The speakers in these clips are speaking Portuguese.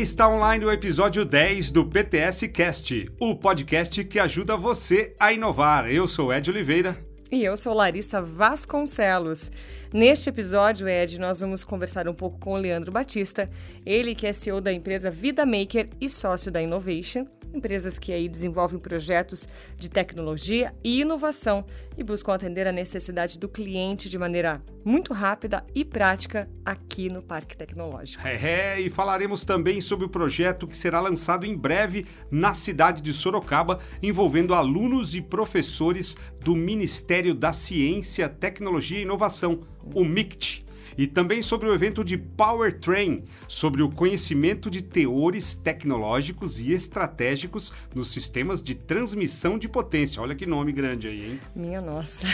Está online o episódio 10 do PTS Cast, o podcast que ajuda você a inovar. Eu sou Ed Oliveira. E eu sou Larissa Vasconcelos. Neste episódio, Ed, nós vamos conversar um pouco com o Leandro Batista, ele que é CEO da empresa Vida Maker e sócio da Innovation, empresas que aí desenvolvem projetos de tecnologia e inovação e buscam atender a necessidade do cliente de maneira muito rápida e prática aqui no Parque Tecnológico. É, é, e falaremos também sobre o projeto que será lançado em breve na cidade de Sorocaba, envolvendo alunos e professores do Ministério da Ciência, Tecnologia e Inovação, o MICT e também sobre o evento de Powertrain, sobre o conhecimento de teores tecnológicos e estratégicos nos sistemas de transmissão de potência. Olha que nome grande aí, hein? Minha nossa.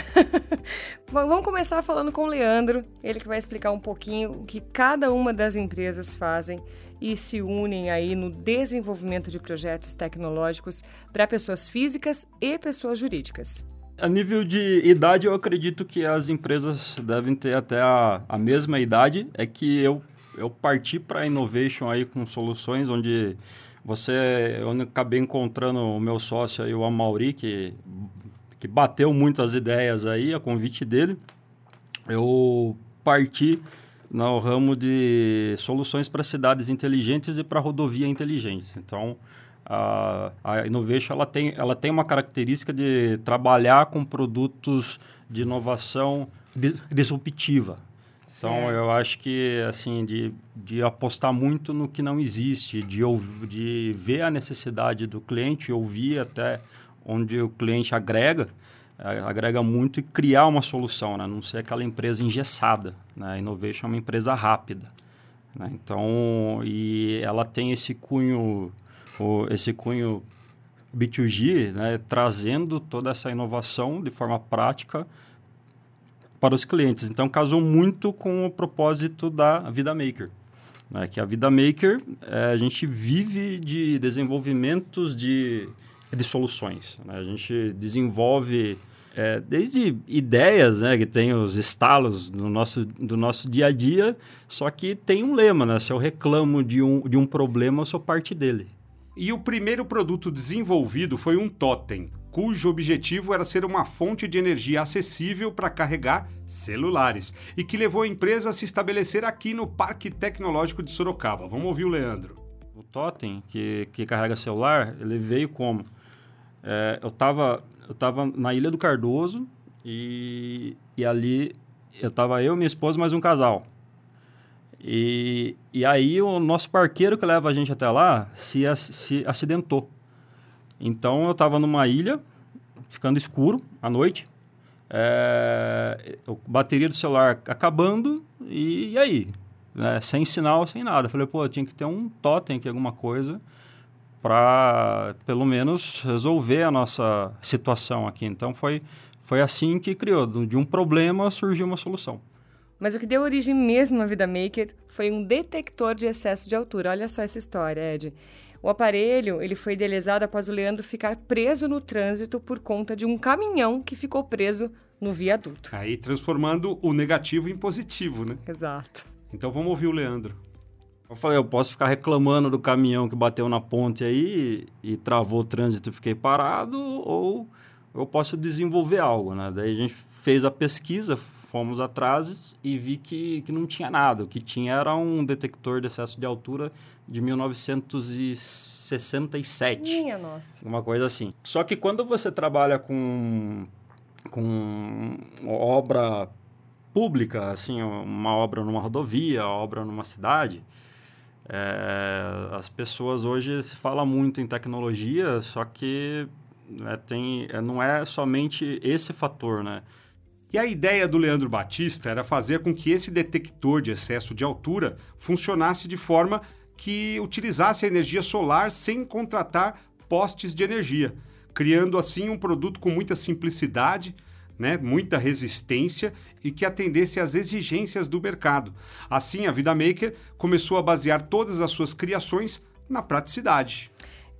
Bom, vamos começar falando com o Leandro, ele que vai explicar um pouquinho o que cada uma das empresas fazem e se unem aí no desenvolvimento de projetos tecnológicos para pessoas físicas e pessoas jurídicas. A nível de idade, eu acredito que as empresas devem ter até a, a mesma idade. É que eu, eu parti para a Innovation aí com soluções onde você... Eu acabei encontrando o meu sócio aí, o Amauri, que, que bateu muitas ideias aí, a convite dele. Eu parti no ramo de soluções para cidades inteligentes e para rodovia inteligentes. Então, a, a Innovation ela tem, ela tem uma característica de trabalhar com produtos de inovação disruptiva. Então, eu acho que, assim, de, de apostar muito no que não existe, de, de ver a necessidade do cliente, ouvir até onde o cliente agrega, agrega muito e criar uma solução, né? Não ser aquela empresa engessada, né? A Innovation é uma empresa rápida, né? Então, e ela tem esse cunho o, esse cunho B2G, né, trazendo toda essa inovação de forma prática para os clientes. Então, casou muito com o propósito da Vida Maker. Né, que a Vida Maker, é, a gente vive de desenvolvimentos de, de soluções. Né? A gente desenvolve é, desde ideias, né, que tem os estalos do nosso, do nosso dia a dia, só que tem um lema, né? Se eu reclamo de um, de um problema, eu sou parte dele. E o primeiro produto desenvolvido foi um totem, cujo objetivo era ser uma fonte de energia acessível para carregar celulares e que levou a empresa a se estabelecer aqui no Parque Tecnológico de Sorocaba. Vamos ouvir o Leandro. O totem que, que carrega celular, ele veio como? É, eu estava eu tava na Ilha do Cardoso e, e ali eu estava eu, minha esposa mais um casal. E, e aí o nosso parqueiro que leva a gente até lá se, se acidentou. Então eu estava numa ilha, ficando escuro à noite, é, bateria do celular acabando e, e aí? Né? Sem sinal, sem nada. falei, pô, tinha que ter um totem aqui, alguma coisa, para pelo menos resolver a nossa situação aqui. Então foi, foi assim que criou. De um problema surgiu uma solução. Mas o que deu origem mesmo à Vida Maker foi um detector de excesso de altura. Olha só essa história, Ed. O aparelho ele foi idealizado após o Leandro ficar preso no trânsito por conta de um caminhão que ficou preso no viaduto. Aí transformando o negativo em positivo, né? Exato. Então vamos ouvir o Leandro. Eu falei, eu posso ficar reclamando do caminhão que bateu na ponte aí e, e travou o trânsito e fiquei parado, ou eu posso desenvolver algo, né? Daí a gente fez a pesquisa, fomos atrás e vi que, que não tinha nada. O que tinha era um detector de excesso de altura de 1967. Minha nossa. Uma coisa assim. Só que quando você trabalha com, com obra pública, assim, uma obra numa rodovia, obra numa cidade, é, as pessoas hoje se fala muito em tecnologia, só que né, tem, não é somente esse fator, né? E a ideia do Leandro Batista era fazer com que esse detector de excesso de altura funcionasse de forma que utilizasse a energia solar sem contratar postes de energia, criando assim um produto com muita simplicidade, né, muita resistência e que atendesse às exigências do mercado. Assim, a Vida Maker começou a basear todas as suas criações na praticidade.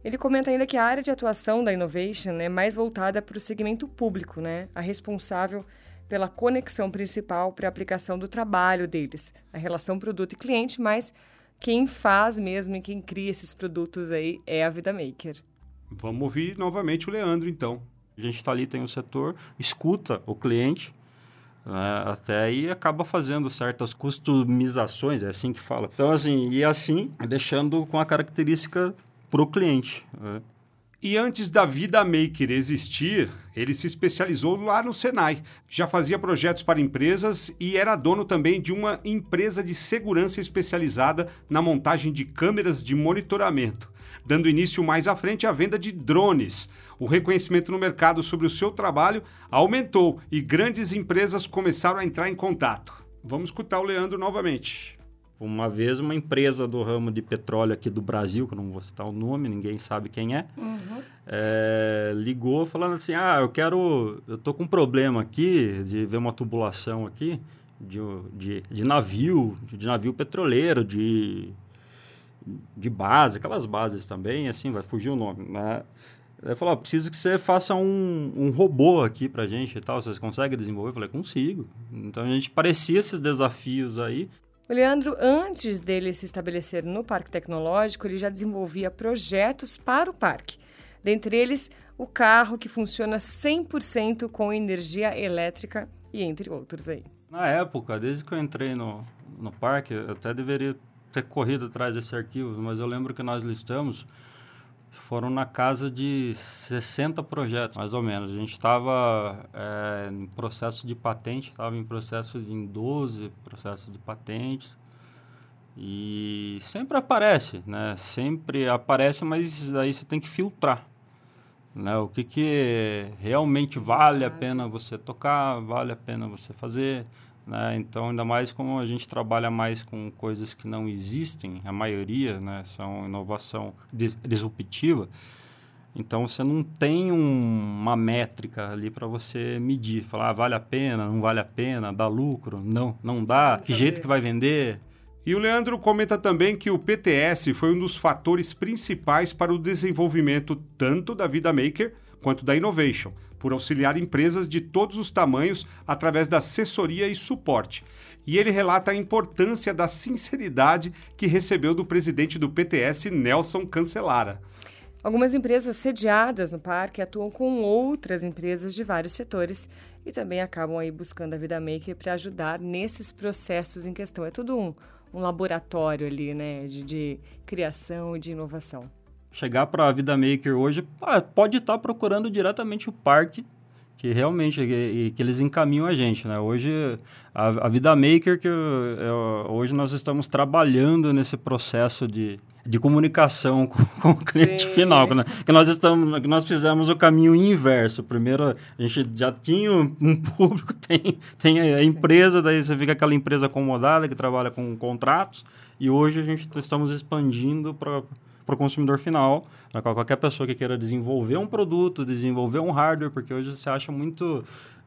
Ele comenta ainda que a área de atuação da Innovation é mais voltada para o segmento público, né? A responsável pela conexão principal para a aplicação do trabalho deles, a relação produto e cliente, mas quem faz mesmo e quem cria esses produtos aí é a Vida Maker. Vamos ouvir novamente o Leandro, então. A gente está ali, tem o setor, escuta o cliente, né, até aí acaba fazendo certas customizações, é assim que fala. Então, assim, e assim, deixando com a característica para o cliente. Né? E antes da Vida Maker existir, ele se especializou lá no Senai. Já fazia projetos para empresas e era dono também de uma empresa de segurança especializada na montagem de câmeras de monitoramento, dando início mais à frente à venda de drones. O reconhecimento no mercado sobre o seu trabalho aumentou e grandes empresas começaram a entrar em contato. Vamos escutar o Leandro novamente. Uma vez uma empresa do ramo de petróleo aqui do Brasil, que eu não vou citar o nome, ninguém sabe quem é, uhum. é ligou falando assim, ah, eu quero, eu tô com um problema aqui de ver uma tubulação aqui de, de, de navio, de navio petroleiro, de, de base, aquelas bases também, assim, vai fugir o nome, né? Ele falou, preciso que você faça um, um robô aqui pra gente e tal, vocês conseguem desenvolver? Eu falei, consigo. Então, a gente parecia esses desafios aí. O Leandro, antes dele se estabelecer no Parque Tecnológico, ele já desenvolvia projetos para o parque. Dentre eles, o carro que funciona 100% com energia elétrica e entre outros aí. Na época, desde que eu entrei no, no parque, eu até deveria ter corrido atrás desse arquivo, mas eu lembro que nós listamos foram na casa de 60 projetos, mais ou menos. A gente estava é, em processo de patente, estava em processo de, em 12 processos de patentes. E sempre aparece, né? Sempre aparece, mas aí você tem que filtrar. Né? O que, que realmente vale a pena você tocar, vale a pena você fazer. Né? Então, ainda mais como a gente trabalha mais com coisas que não existem, a maioria né, são inovação disruptiva. Então, você não tem um, uma métrica ali para você medir, falar ah, vale a pena, não vale a pena, dá lucro, não, não dá, que jeito que vai vender. E o Leandro comenta também que o PTS foi um dos fatores principais para o desenvolvimento tanto da Vida Maker quanto da Innovation, por auxiliar empresas de todos os tamanhos através da assessoria e suporte. E ele relata a importância da sinceridade que recebeu do presidente do PTS, Nelson Cancelara. Algumas empresas sediadas no parque atuam com outras empresas de vários setores e também acabam aí buscando a Vida Maker para ajudar nesses processos em questão. É tudo um, um laboratório ali, né, de, de criação e de inovação chegar para a Vida Maker hoje, ah, pode estar tá procurando diretamente o parque que realmente que, que, eles encaminham a gente, né? Hoje a, a Vida Maker que eu, eu, hoje nós estamos trabalhando nesse processo de, de comunicação com, com o cliente Sim. final, né? que nós estamos que nós fizemos o caminho inverso. Primeiro a gente já tinha um público, tem tem a empresa, daí você fica aquela empresa acomodada que trabalha com contratos e hoje a gente estamos expandindo para para o consumidor final, né, qualquer pessoa que queira desenvolver um produto, desenvolver um hardware, porque hoje você acha muito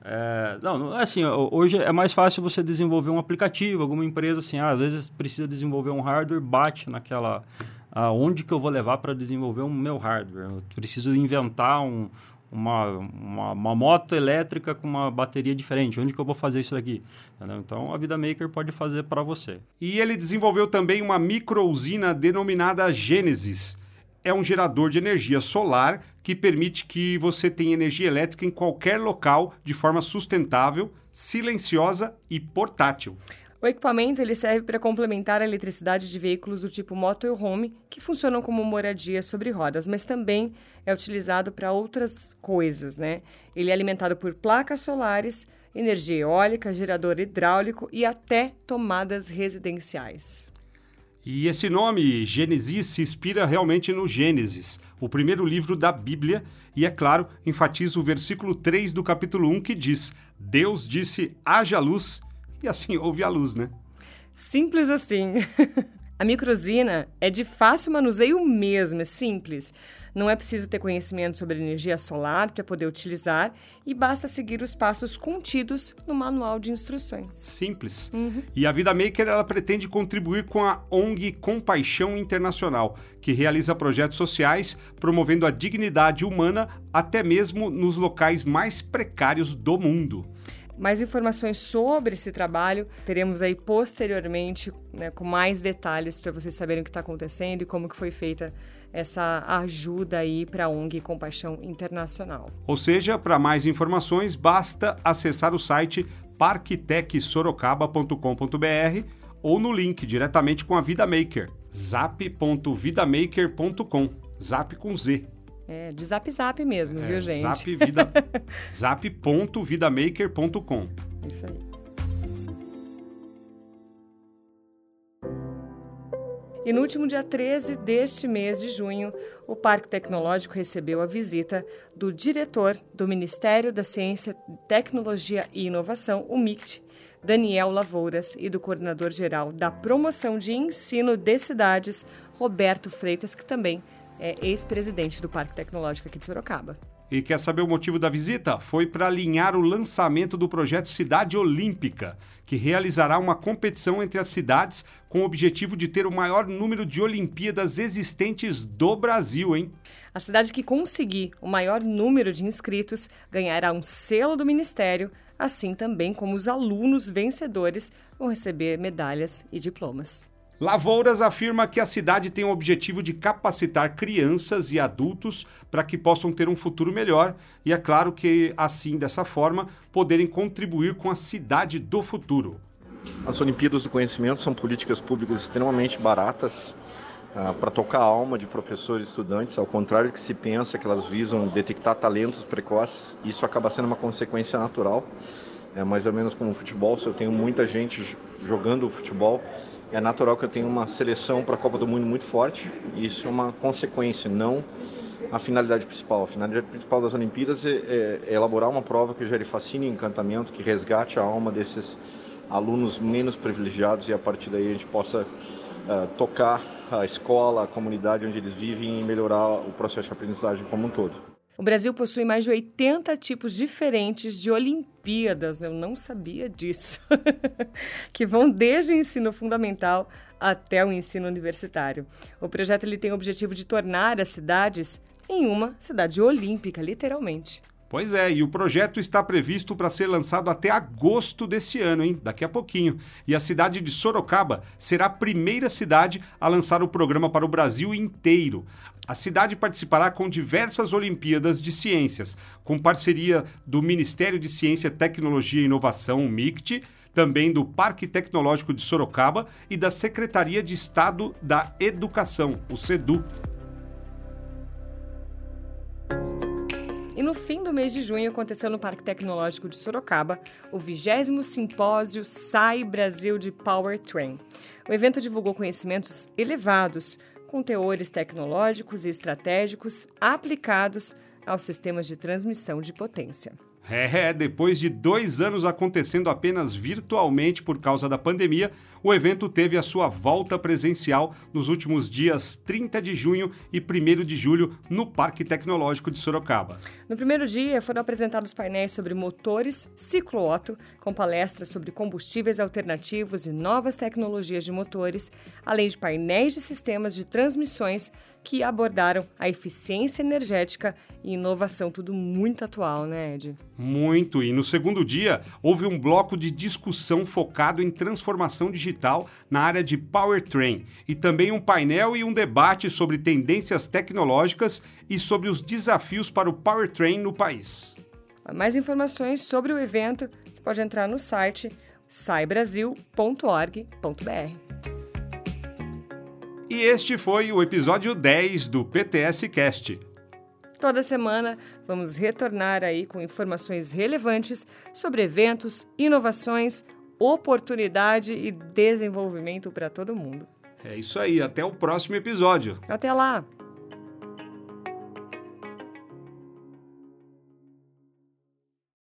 é, não, assim, hoje é mais fácil você desenvolver um aplicativo, alguma empresa assim, ah, às vezes precisa desenvolver um hardware, bate naquela aonde que eu vou levar para desenvolver o meu hardware. Eu preciso inventar um, uma, uma, uma, moto elétrica com uma bateria diferente. Onde que eu vou fazer isso daqui? Entendeu? Então, a Vida Maker pode fazer para você. E ele desenvolveu também uma microusina denominada Gênesis. É um gerador de energia solar que permite que você tenha energia elétrica em qualquer local de forma sustentável, silenciosa e portátil. O equipamento ele serve para complementar a eletricidade de veículos do tipo motorhome, que funcionam como moradia sobre rodas, mas também é utilizado para outras coisas, né? Ele é alimentado por placas solares, energia eólica, gerador hidráulico e até tomadas residenciais. E esse nome, Gênesis, se inspira realmente no Gênesis, o primeiro livro da Bíblia, e é claro, enfatiza o versículo 3 do capítulo 1 que diz: Deus disse: haja luz e assim houve a luz, né? Simples assim. a microsina é de fácil manuseio mesmo, é simples. Não é preciso ter conhecimento sobre energia solar para poder utilizar e basta seguir os passos contidos no manual de instruções. Simples. Uhum. E a Vida Maker ela pretende contribuir com a ONG Compaixão Internacional, que realiza projetos sociais promovendo a dignidade humana até mesmo nos locais mais precários do mundo. Mais informações sobre esse trabalho teremos aí posteriormente, né, com mais detalhes para vocês saberem o que está acontecendo e como que foi feita essa ajuda aí para a ONG Compaixão Internacional. Ou seja, para mais informações, basta acessar o site parktecsorocaba.com.br ou no link diretamente com a Vida Maker, zap.vidamaker.com, zap com Z. É, de zap zap mesmo, é, viu, gente? Zap vida, zap.vidamaker.com. Isso aí. E no último dia 13 deste mês de junho, o Parque Tecnológico recebeu a visita do diretor do Ministério da Ciência, Tecnologia e Inovação, o MICT, Daniel Lavouras, e do coordenador-geral da Promoção de Ensino de Cidades, Roberto Freitas, que também é ex-presidente do Parque Tecnológico aqui de Sorocaba. E quer saber o motivo da visita? Foi para alinhar o lançamento do projeto Cidade Olímpica, que realizará uma competição entre as cidades com o objetivo de ter o maior número de Olimpíadas existentes do Brasil, hein? A cidade que conseguir o maior número de inscritos ganhará um selo do Ministério, assim também como os alunos vencedores vão receber medalhas e diplomas. Lavouras afirma que a cidade tem o objetivo de capacitar crianças e adultos para que possam ter um futuro melhor e é claro que, assim, dessa forma, poderem contribuir com a cidade do futuro. As Olimpíadas do Conhecimento são políticas públicas extremamente baratas ah, para tocar a alma de professores e estudantes, ao contrário do que se pensa que elas visam detectar talentos precoces, isso acaba sendo uma consequência natural. É mais ou menos como o futebol, se eu tenho muita gente jogando futebol, é natural que eu tenha uma seleção para a Copa do Mundo muito forte. E isso é uma consequência, não a finalidade principal. A finalidade principal das Olimpíadas é, é, é elaborar uma prova que gere fascínio e encantamento, que resgate a alma desses alunos menos privilegiados e a partir daí a gente possa uh, tocar a escola, a comunidade onde eles vivem e melhorar o processo de aprendizagem como um todo. O Brasil possui mais de 80 tipos diferentes de Olimpíadas, eu não sabia disso, que vão desde o ensino fundamental até o ensino universitário. O projeto ele tem o objetivo de tornar as cidades em uma cidade olímpica, literalmente. Pois é, e o projeto está previsto para ser lançado até agosto desse ano, hein? Daqui a pouquinho. E a cidade de Sorocaba será a primeira cidade a lançar o programa para o Brasil inteiro. A cidade participará com diversas Olimpíadas de Ciências, com parceria do Ministério de Ciência, Tecnologia e Inovação, MICT, também do Parque Tecnológico de Sorocaba e da Secretaria de Estado da Educação, o SEDU. E no fim do mês de junho aconteceu no Parque Tecnológico de Sorocaba o 20 Simpósio SAI Brasil de Powertrain. O evento divulgou conhecimentos elevados com teores tecnológicos e estratégicos aplicados aos sistemas de transmissão de potência. É, depois de dois anos acontecendo apenas virtualmente por causa da pandemia, o evento teve a sua volta presencial nos últimos dias 30 de junho e 1 de julho no Parque Tecnológico de Sorocaba. No primeiro dia foram apresentados painéis sobre motores ciclo-otto, com palestras sobre combustíveis alternativos e novas tecnologias de motores, além de painéis de sistemas de transmissões que abordaram a eficiência energética e inovação, tudo muito atual, né, Ed? Muito. E no segundo dia, houve um bloco de discussão focado em transformação digital na área de powertrain e também um painel e um debate sobre tendências tecnológicas e sobre os desafios para o powertrain no país. Mais informações sobre o evento, você pode entrar no site saibrasil.org.br. E este foi o episódio 10 do PTS Cast. Toda semana vamos retornar aí com informações relevantes sobre eventos, inovações, oportunidade e desenvolvimento para todo mundo. É isso aí, até o próximo episódio. Até lá!